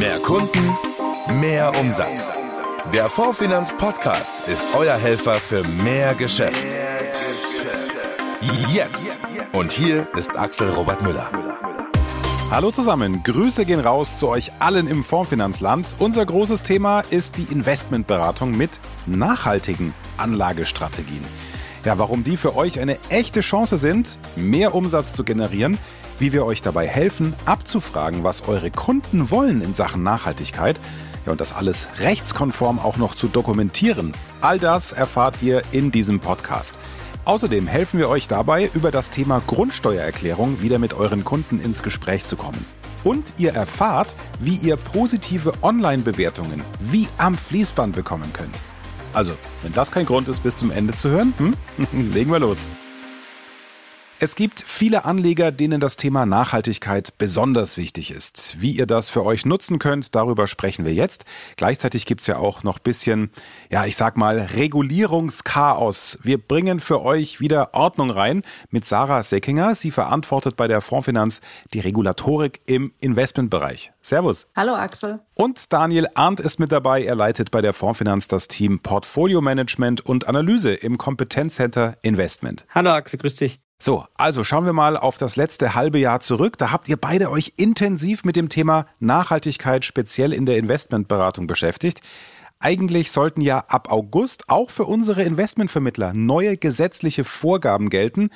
Mehr Kunden, mehr Umsatz. Der Fondfinanz Podcast ist euer Helfer für mehr Geschäft. Jetzt. Und hier ist Axel Robert Müller. Hallo zusammen, Grüße gehen raus zu euch allen im Fondsfinanzland. Unser großes Thema ist die Investmentberatung mit nachhaltigen Anlagestrategien. Ja, warum die für euch eine echte Chance sind, mehr Umsatz zu generieren, wie wir euch dabei helfen, abzufragen, was eure Kunden wollen in Sachen Nachhaltigkeit. Ja, und das alles rechtskonform auch noch zu dokumentieren. All das erfahrt ihr in diesem Podcast. Außerdem helfen wir euch dabei, über das Thema Grundsteuererklärung wieder mit euren Kunden ins Gespräch zu kommen. Und ihr erfahrt, wie ihr positive Online-Bewertungen wie am Fließband bekommen könnt. Also, wenn das kein Grund ist, bis zum Ende zu hören, hm? legen wir los. Es gibt viele Anleger, denen das Thema Nachhaltigkeit besonders wichtig ist. Wie ihr das für euch nutzen könnt, darüber sprechen wir jetzt. Gleichzeitig gibt's ja auch noch bisschen, ja, ich sag mal, Regulierungschaos. Wir bringen für euch wieder Ordnung rein mit Sarah Seckinger. Sie verantwortet bei der Fondsfinanz die Regulatorik im Investmentbereich. Servus. Hallo Axel. Und Daniel Arndt ist mit dabei. Er leitet bei der Fondsfinanz das Team Portfolio Management und Analyse im Kompetenzcenter Investment. Hallo Axel, grüß dich. So, also schauen wir mal auf das letzte halbe Jahr zurück. Da habt ihr beide euch intensiv mit dem Thema Nachhaltigkeit speziell in der Investmentberatung beschäftigt. Eigentlich sollten ja ab August auch für unsere Investmentvermittler neue gesetzliche Vorgaben gelten.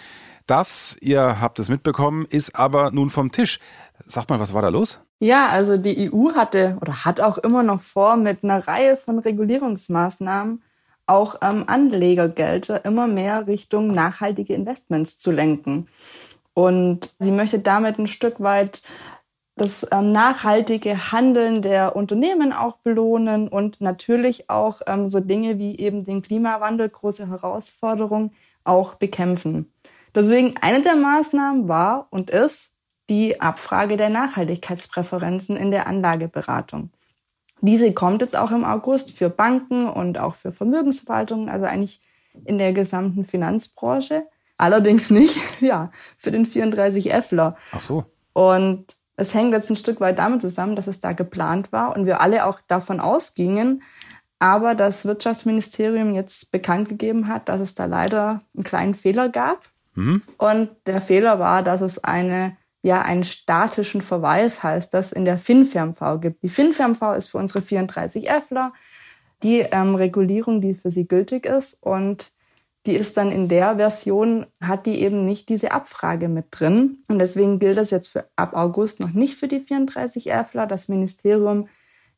Das, ihr habt es mitbekommen, ist aber nun vom Tisch. Sagt mal, was war da los? Ja, also die EU hatte oder hat auch immer noch vor, mit einer Reihe von Regulierungsmaßnahmen auch ähm, Anlegergelder immer mehr Richtung nachhaltige Investments zu lenken. Und sie möchte damit ein Stück weit das ähm, nachhaltige Handeln der Unternehmen auch belohnen und natürlich auch ähm, so Dinge wie eben den Klimawandel, große Herausforderungen, auch bekämpfen. Deswegen eine der Maßnahmen war und ist die Abfrage der Nachhaltigkeitspräferenzen in der Anlageberatung. Diese kommt jetzt auch im August für Banken und auch für Vermögensverwaltungen, also eigentlich in der gesamten Finanzbranche. Allerdings nicht, ja, für den 34Fler. Ach so. Und es hängt jetzt ein Stück weit damit zusammen, dass es da geplant war und wir alle auch davon ausgingen, aber das Wirtschaftsministerium jetzt bekannt gegeben hat, dass es da leider einen kleinen Fehler gab. Mhm. Und der Fehler war, dass es eine ja einen statischen Verweis, heißt das, in der FinFermV gibt. Die FinFermV ist für unsere 34Fler die ähm, Regulierung, die für sie gültig ist. Und die ist dann in der Version, hat die eben nicht diese Abfrage mit drin. Und deswegen gilt das jetzt für ab August noch nicht für die 34Fler. Das Ministerium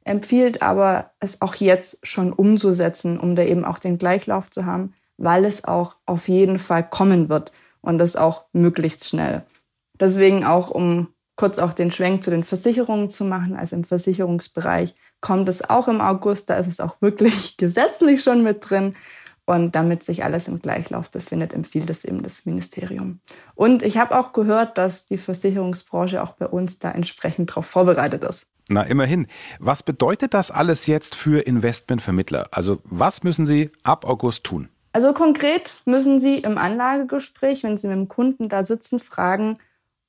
empfiehlt aber, es auch jetzt schon umzusetzen, um da eben auch den Gleichlauf zu haben, weil es auch auf jeden Fall kommen wird und das auch möglichst schnell. Deswegen auch, um kurz auch den Schwenk zu den Versicherungen zu machen, also im Versicherungsbereich kommt es auch im August, da ist es auch wirklich gesetzlich schon mit drin. Und damit sich alles im Gleichlauf befindet, empfiehlt es eben das Ministerium. Und ich habe auch gehört, dass die Versicherungsbranche auch bei uns da entsprechend darauf vorbereitet ist. Na, immerhin. Was bedeutet das alles jetzt für Investmentvermittler? Also, was müssen Sie ab August tun? Also konkret müssen Sie im Anlagegespräch, wenn Sie mit dem Kunden da sitzen, fragen,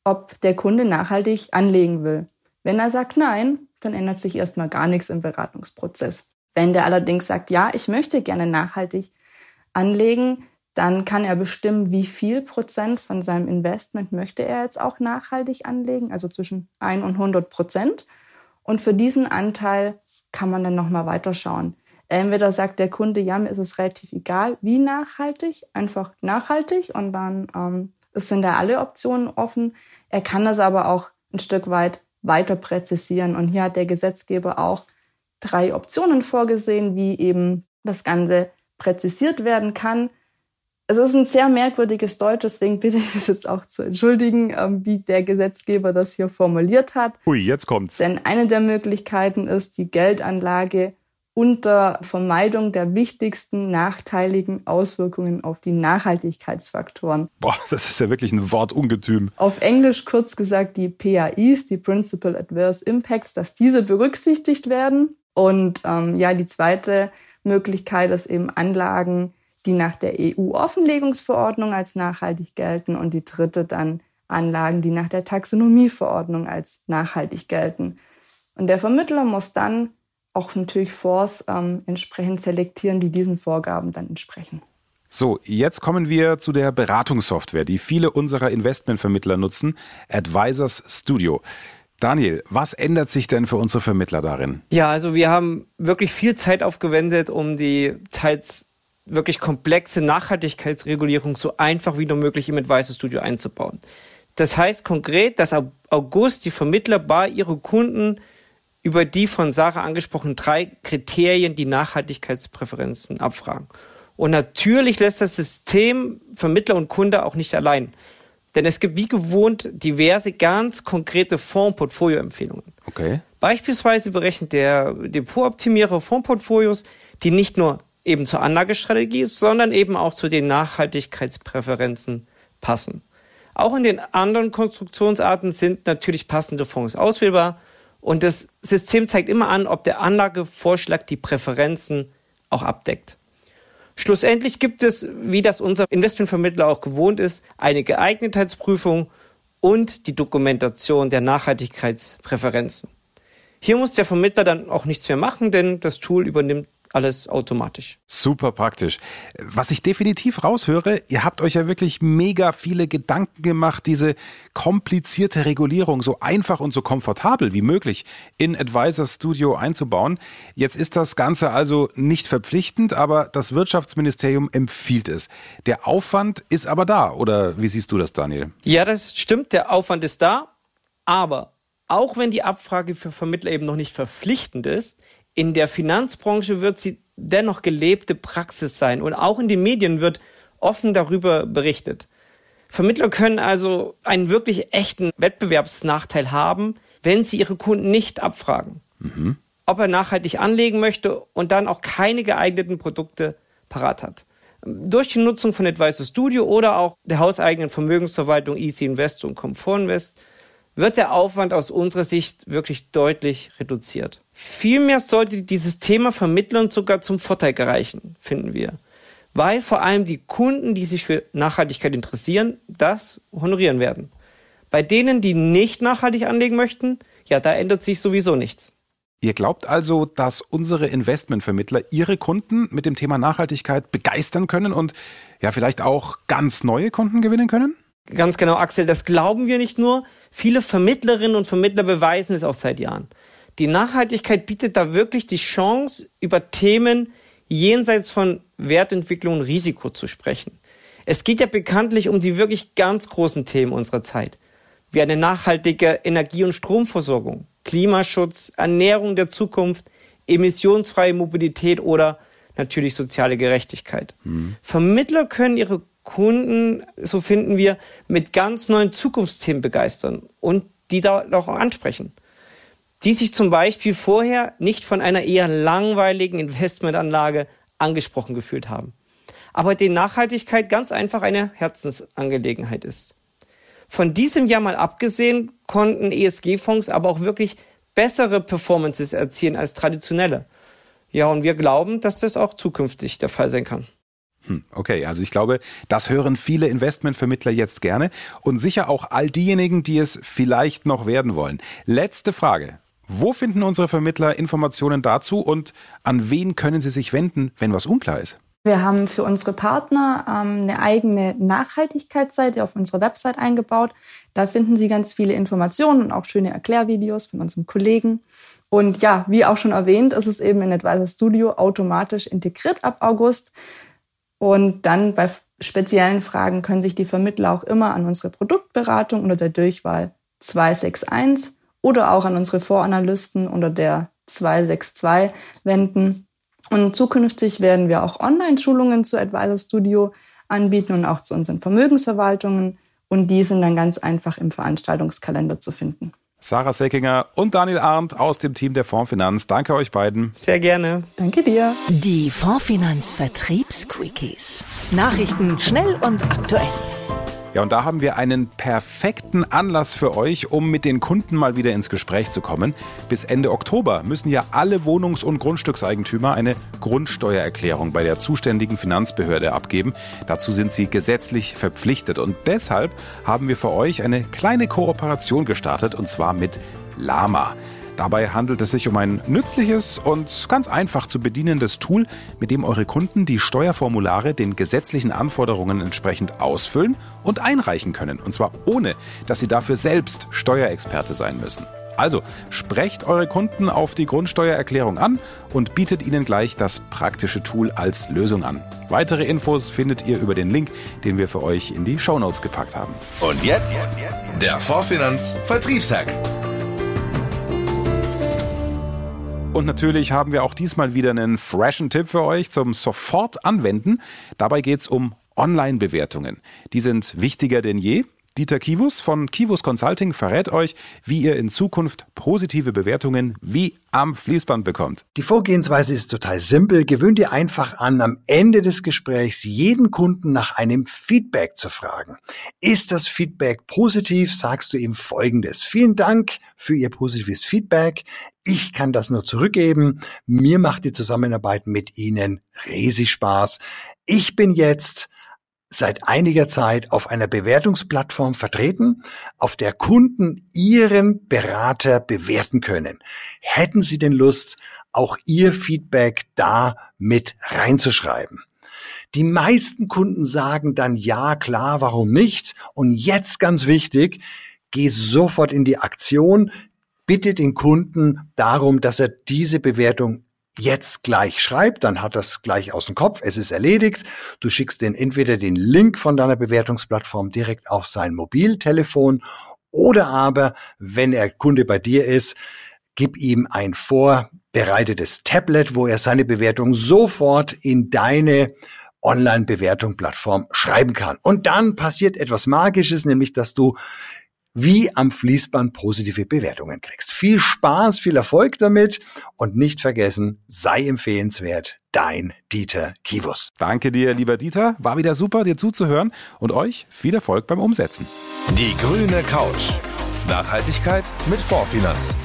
ob der Kunde nachhaltig anlegen will. Wenn er sagt nein, dann ändert sich erstmal gar nichts im Beratungsprozess. Wenn der allerdings sagt, ja, ich möchte gerne nachhaltig anlegen, dann kann er bestimmen, wie viel Prozent von seinem Investment möchte er jetzt auch nachhaltig anlegen, also zwischen 1 und 100 Prozent. Und für diesen Anteil kann man dann nochmal weiterschauen. Entweder sagt der Kunde, ja, mir ist es relativ egal, wie nachhaltig, einfach nachhaltig und dann ähm, sind da alle Optionen offen. Er kann das aber auch ein Stück weit weiter präzisieren. Und hier hat der Gesetzgeber auch drei Optionen vorgesehen, wie eben das Ganze präzisiert werden kann. Es ist ein sehr merkwürdiges Deutsch, deswegen bitte ich es jetzt auch zu entschuldigen, ähm, wie der Gesetzgeber das hier formuliert hat. Ui, jetzt kommt's. Denn eine der Möglichkeiten ist, die Geldanlage unter Vermeidung der wichtigsten nachteiligen Auswirkungen auf die Nachhaltigkeitsfaktoren. Boah, das ist ja wirklich ein Wortungetüm. Auf Englisch kurz gesagt die PAIs, die Principal Adverse Impacts, dass diese berücksichtigt werden. Und ähm, ja, die zweite Möglichkeit ist eben Anlagen, die nach der EU-Offenlegungsverordnung als nachhaltig gelten. Und die dritte dann Anlagen, die nach der Taxonomieverordnung als nachhaltig gelten. Und der Vermittler muss dann auch natürlich Fonds ähm, entsprechend selektieren, die diesen Vorgaben dann entsprechen. So, jetzt kommen wir zu der Beratungssoftware, die viele unserer Investmentvermittler nutzen, Advisors Studio. Daniel, was ändert sich denn für unsere Vermittler darin? Ja, also wir haben wirklich viel Zeit aufgewendet, um die teils wirklich komplexe Nachhaltigkeitsregulierung so einfach wie nur möglich im Advisor Studio einzubauen. Das heißt konkret, dass ab August die Vermittler bei ihren Kunden über die von Sarah angesprochenen drei Kriterien die Nachhaltigkeitspräferenzen abfragen. Und natürlich lässt das System Vermittler und Kunde auch nicht allein. Denn es gibt wie gewohnt diverse ganz konkrete Fondsportfolio-Empfehlungen. Okay. Beispielsweise berechnet der Depotoptimierer Fondsportfolios, die nicht nur eben zur Anlagestrategie, sondern eben auch zu den Nachhaltigkeitspräferenzen passen. Auch in den anderen Konstruktionsarten sind natürlich passende Fonds auswählbar und das System zeigt immer an, ob der Anlagevorschlag die Präferenzen auch abdeckt. Schlussendlich gibt es, wie das unser Investmentvermittler auch gewohnt ist, eine Geeignetheitsprüfung und die Dokumentation der Nachhaltigkeitspräferenzen. Hier muss der Vermittler dann auch nichts mehr machen, denn das Tool übernimmt alles automatisch. Super praktisch. Was ich definitiv raushöre, ihr habt euch ja wirklich mega viele Gedanken gemacht, diese komplizierte Regulierung so einfach und so komfortabel wie möglich in Advisor Studio einzubauen. Jetzt ist das Ganze also nicht verpflichtend, aber das Wirtschaftsministerium empfiehlt es. Der Aufwand ist aber da, oder wie siehst du das, Daniel? Ja, das stimmt, der Aufwand ist da, aber auch wenn die Abfrage für Vermittler eben noch nicht verpflichtend ist, in der Finanzbranche wird sie dennoch gelebte Praxis sein und auch in den Medien wird offen darüber berichtet. Vermittler können also einen wirklich echten Wettbewerbsnachteil haben, wenn sie ihre Kunden nicht abfragen, mhm. ob er nachhaltig anlegen möchte und dann auch keine geeigneten Produkte parat hat. Durch die Nutzung von Advisor Studio oder auch der hauseigenen Vermögensverwaltung Easy Invest und Comfort Invest wird der Aufwand aus unserer Sicht wirklich deutlich reduziert. Vielmehr sollte dieses Thema Vermittlern sogar zum Vorteil gereichen, finden wir. Weil vor allem die Kunden, die sich für Nachhaltigkeit interessieren, das honorieren werden. Bei denen, die nicht nachhaltig anlegen möchten, ja, da ändert sich sowieso nichts. Ihr glaubt also, dass unsere Investmentvermittler ihre Kunden mit dem Thema Nachhaltigkeit begeistern können und ja vielleicht auch ganz neue Kunden gewinnen können? Ganz genau, Axel, das glauben wir nicht nur. Viele Vermittlerinnen und Vermittler beweisen es auch seit Jahren. Die Nachhaltigkeit bietet da wirklich die Chance, über Themen jenseits von Wertentwicklung und Risiko zu sprechen. Es geht ja bekanntlich um die wirklich ganz großen Themen unserer Zeit, wie eine nachhaltige Energie- und Stromversorgung, Klimaschutz, Ernährung der Zukunft, emissionsfreie Mobilität oder natürlich soziale Gerechtigkeit. Mhm. Vermittler können ihre Kunden, so finden wir, mit ganz neuen Zukunftsthemen begeistern und die da auch ansprechen. Die sich zum Beispiel vorher nicht von einer eher langweiligen Investmentanlage angesprochen gefühlt haben. Aber die Nachhaltigkeit ganz einfach eine Herzensangelegenheit ist. Von diesem Jahr mal abgesehen konnten ESG-Fonds aber auch wirklich bessere Performances erzielen als traditionelle. Ja, und wir glauben, dass das auch zukünftig der Fall sein kann. Hm, okay, also ich glaube, das hören viele Investmentvermittler jetzt gerne und sicher auch all diejenigen, die es vielleicht noch werden wollen. Letzte Frage. Wo finden unsere Vermittler Informationen dazu und an wen können sie sich wenden, wenn was unklar ist? Wir haben für unsere Partner ähm, eine eigene Nachhaltigkeitsseite auf unserer Website eingebaut. Da finden Sie ganz viele Informationen und auch schöne Erklärvideos von unserem Kollegen. Und ja, wie auch schon erwähnt, ist es eben in Advisor Studio automatisch integriert ab August. Und dann bei speziellen Fragen können sich die Vermittler auch immer an unsere Produktberatung unter der Durchwahl 261 oder auch an unsere Voranalysten unter der 262 wenden. Und zukünftig werden wir auch Online-Schulungen zu Advisor Studio anbieten und auch zu unseren Vermögensverwaltungen. Und die sind dann ganz einfach im Veranstaltungskalender zu finden. Sarah Seckinger und Daniel Arndt aus dem Team der Fondsfinanz. Danke euch beiden. Sehr gerne. Danke dir. Die Fondsfinanz Vertriebsquickies. Nachrichten schnell und aktuell. Ja, und da haben wir einen perfekten Anlass für euch, um mit den Kunden mal wieder ins Gespräch zu kommen. Bis Ende Oktober müssen ja alle Wohnungs- und Grundstückseigentümer eine Grundsteuererklärung bei der zuständigen Finanzbehörde abgeben. Dazu sind sie gesetzlich verpflichtet. Und deshalb haben wir für euch eine kleine Kooperation gestartet, und zwar mit Lama. Dabei handelt es sich um ein nützliches und ganz einfach zu bedienendes Tool, mit dem eure Kunden die Steuerformulare den gesetzlichen Anforderungen entsprechend ausfüllen und einreichen können. Und zwar ohne, dass sie dafür selbst Steuerexperte sein müssen. Also sprecht eure Kunden auf die Grundsteuererklärung an und bietet ihnen gleich das praktische Tool als Lösung an. Weitere Infos findet ihr über den Link, den wir für euch in die Shownotes gepackt haben. Und jetzt der Vorfinanz Vertriebshack. Und natürlich haben wir auch diesmal wieder einen freshen Tipp für euch zum sofort anwenden. Dabei geht es um Online-Bewertungen. Die sind wichtiger denn je. Dieter Kivus von Kivus Consulting verrät euch, wie ihr in Zukunft positive Bewertungen wie am Fließband bekommt. Die Vorgehensweise ist total simpel. Gewöhnt ihr einfach an, am Ende des Gesprächs jeden Kunden nach einem Feedback zu fragen. Ist das Feedback positiv, sagst du ihm Folgendes. Vielen Dank für Ihr positives Feedback. Ich kann das nur zurückgeben. Mir macht die Zusammenarbeit mit Ihnen riesig Spaß. Ich bin jetzt seit einiger Zeit auf einer Bewertungsplattform vertreten, auf der Kunden ihren Berater bewerten können. Hätten Sie denn Lust, auch Ihr Feedback da mit reinzuschreiben? Die meisten Kunden sagen dann ja, klar, warum nicht? Und jetzt ganz wichtig, geh sofort in die Aktion, bitte den Kunden darum, dass er diese Bewertung jetzt gleich schreibt, dann hat das gleich aus dem Kopf, es ist erledigt. Du schickst den entweder den Link von deiner Bewertungsplattform direkt auf sein Mobiltelefon oder aber, wenn er Kunde bei dir ist, gib ihm ein vorbereitetes Tablet, wo er seine Bewertung sofort in deine Online-Bewertung-Plattform schreiben kann. Und dann passiert etwas Magisches, nämlich dass du wie am Fließband positive Bewertungen kriegst. Viel Spaß, viel Erfolg damit und nicht vergessen, sei empfehlenswert, dein Dieter Kivus. Danke dir, lieber Dieter. War wieder super, dir zuzuhören und euch viel Erfolg beim Umsetzen. Die grüne Couch. Nachhaltigkeit mit Vorfinanz.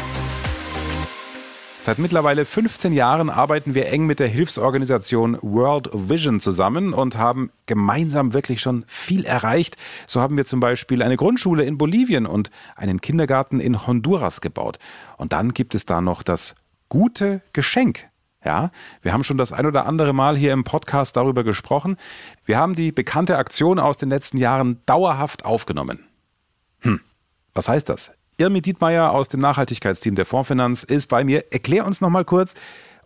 Seit mittlerweile 15 Jahren arbeiten wir eng mit der Hilfsorganisation World Vision zusammen und haben gemeinsam wirklich schon viel erreicht. So haben wir zum Beispiel eine Grundschule in Bolivien und einen Kindergarten in Honduras gebaut. Und dann gibt es da noch das gute Geschenk. Ja, wir haben schon das ein oder andere Mal hier im Podcast darüber gesprochen. Wir haben die bekannte Aktion aus den letzten Jahren dauerhaft aufgenommen. Hm, was heißt das? Irmi Dietmeier aus dem Nachhaltigkeitsteam der Fondsfinanz ist bei mir. Erklär uns noch mal kurz,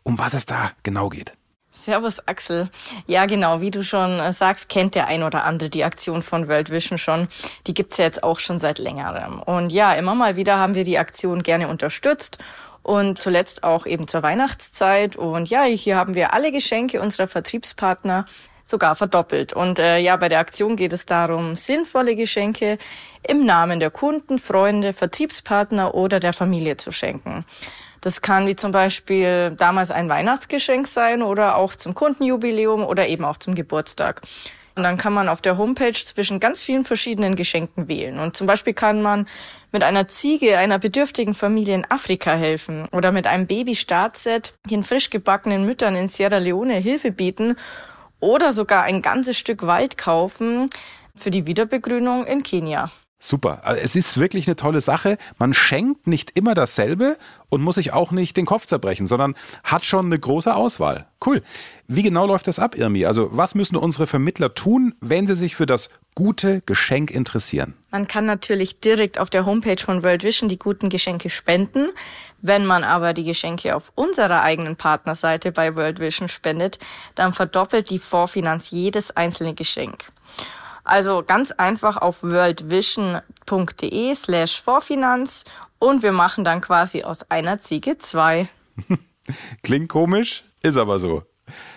um was es da genau geht. Servus Axel. Ja, genau, wie du schon äh, sagst, kennt der ein oder andere die Aktion von World Vision schon. Die gibt's ja jetzt auch schon seit längerem. Und ja, immer mal wieder haben wir die Aktion gerne unterstützt und zuletzt auch eben zur Weihnachtszeit. Und ja, hier haben wir alle Geschenke unserer Vertriebspartner sogar verdoppelt. Und äh, ja, bei der Aktion geht es darum, sinnvolle Geschenke im Namen der Kunden, Freunde, Vertriebspartner oder der Familie zu schenken. Das kann wie zum Beispiel damals ein Weihnachtsgeschenk sein oder auch zum Kundenjubiläum oder eben auch zum Geburtstag. Und dann kann man auf der Homepage zwischen ganz vielen verschiedenen Geschenken wählen. Und zum Beispiel kann man mit einer Ziege einer bedürftigen Familie in Afrika helfen oder mit einem Baby-Startset den frisch gebackenen Müttern in Sierra Leone Hilfe bieten oder sogar ein ganzes Stück Wald kaufen für die Wiederbegrünung in Kenia. Super. Also es ist wirklich eine tolle Sache. Man schenkt nicht immer dasselbe und muss sich auch nicht den Kopf zerbrechen, sondern hat schon eine große Auswahl. Cool. Wie genau läuft das ab, Irmi? Also was müssen unsere Vermittler tun, wenn sie sich für das gute Geschenk interessieren? Man kann natürlich direkt auf der Homepage von World Vision die guten Geschenke spenden. Wenn man aber die Geschenke auf unserer eigenen Partnerseite bei World Vision spendet, dann verdoppelt die Vorfinanz jedes einzelne Geschenk. Also ganz einfach auf worldvision.de slash Vorfinanz und wir machen dann quasi aus einer Ziege zwei. Klingt komisch, ist aber so.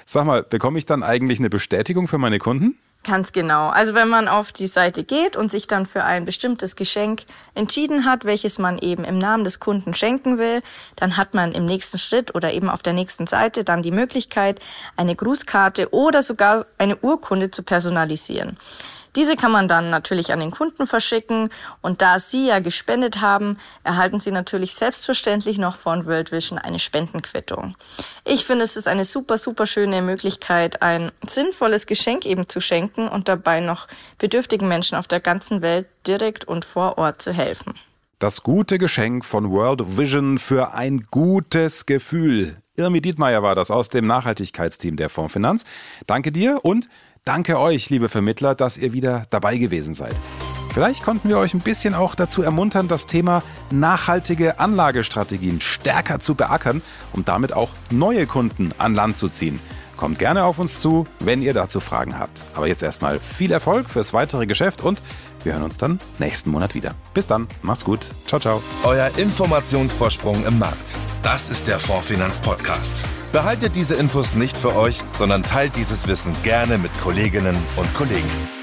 Sag mal, bekomme ich dann eigentlich eine Bestätigung für meine Kunden? Ganz genau. Also wenn man auf die Seite geht und sich dann für ein bestimmtes Geschenk entschieden hat, welches man eben im Namen des Kunden schenken will, dann hat man im nächsten Schritt oder eben auf der nächsten Seite dann die Möglichkeit, eine Grußkarte oder sogar eine Urkunde zu personalisieren. Diese kann man dann natürlich an den Kunden verschicken und da Sie ja gespendet haben, erhalten Sie natürlich selbstverständlich noch von World Vision eine Spendenquittung. Ich finde, es ist eine super, super schöne Möglichkeit, ein sinnvolles Geschenk eben zu schenken und dabei noch bedürftigen Menschen auf der ganzen Welt direkt und vor Ort zu helfen. Das gute Geschenk von World Vision für ein gutes Gefühl. Irmi Dietmeier war das aus dem Nachhaltigkeitsteam der Fondsfinanz. Danke dir und danke euch, liebe Vermittler, dass ihr wieder dabei gewesen seid. Vielleicht konnten wir euch ein bisschen auch dazu ermuntern, das Thema nachhaltige Anlagestrategien stärker zu beackern, um damit auch neue Kunden an Land zu ziehen. Kommt gerne auf uns zu, wenn ihr dazu Fragen habt. Aber jetzt erstmal viel Erfolg fürs weitere Geschäft und wir hören uns dann nächsten Monat wieder. Bis dann, macht's gut. Ciao, ciao. Euer Informationsvorsprung im Markt. Das ist der Fondsfinanz Podcast. Behaltet diese Infos nicht für euch, sondern teilt dieses Wissen gerne mit Kolleginnen und Kollegen.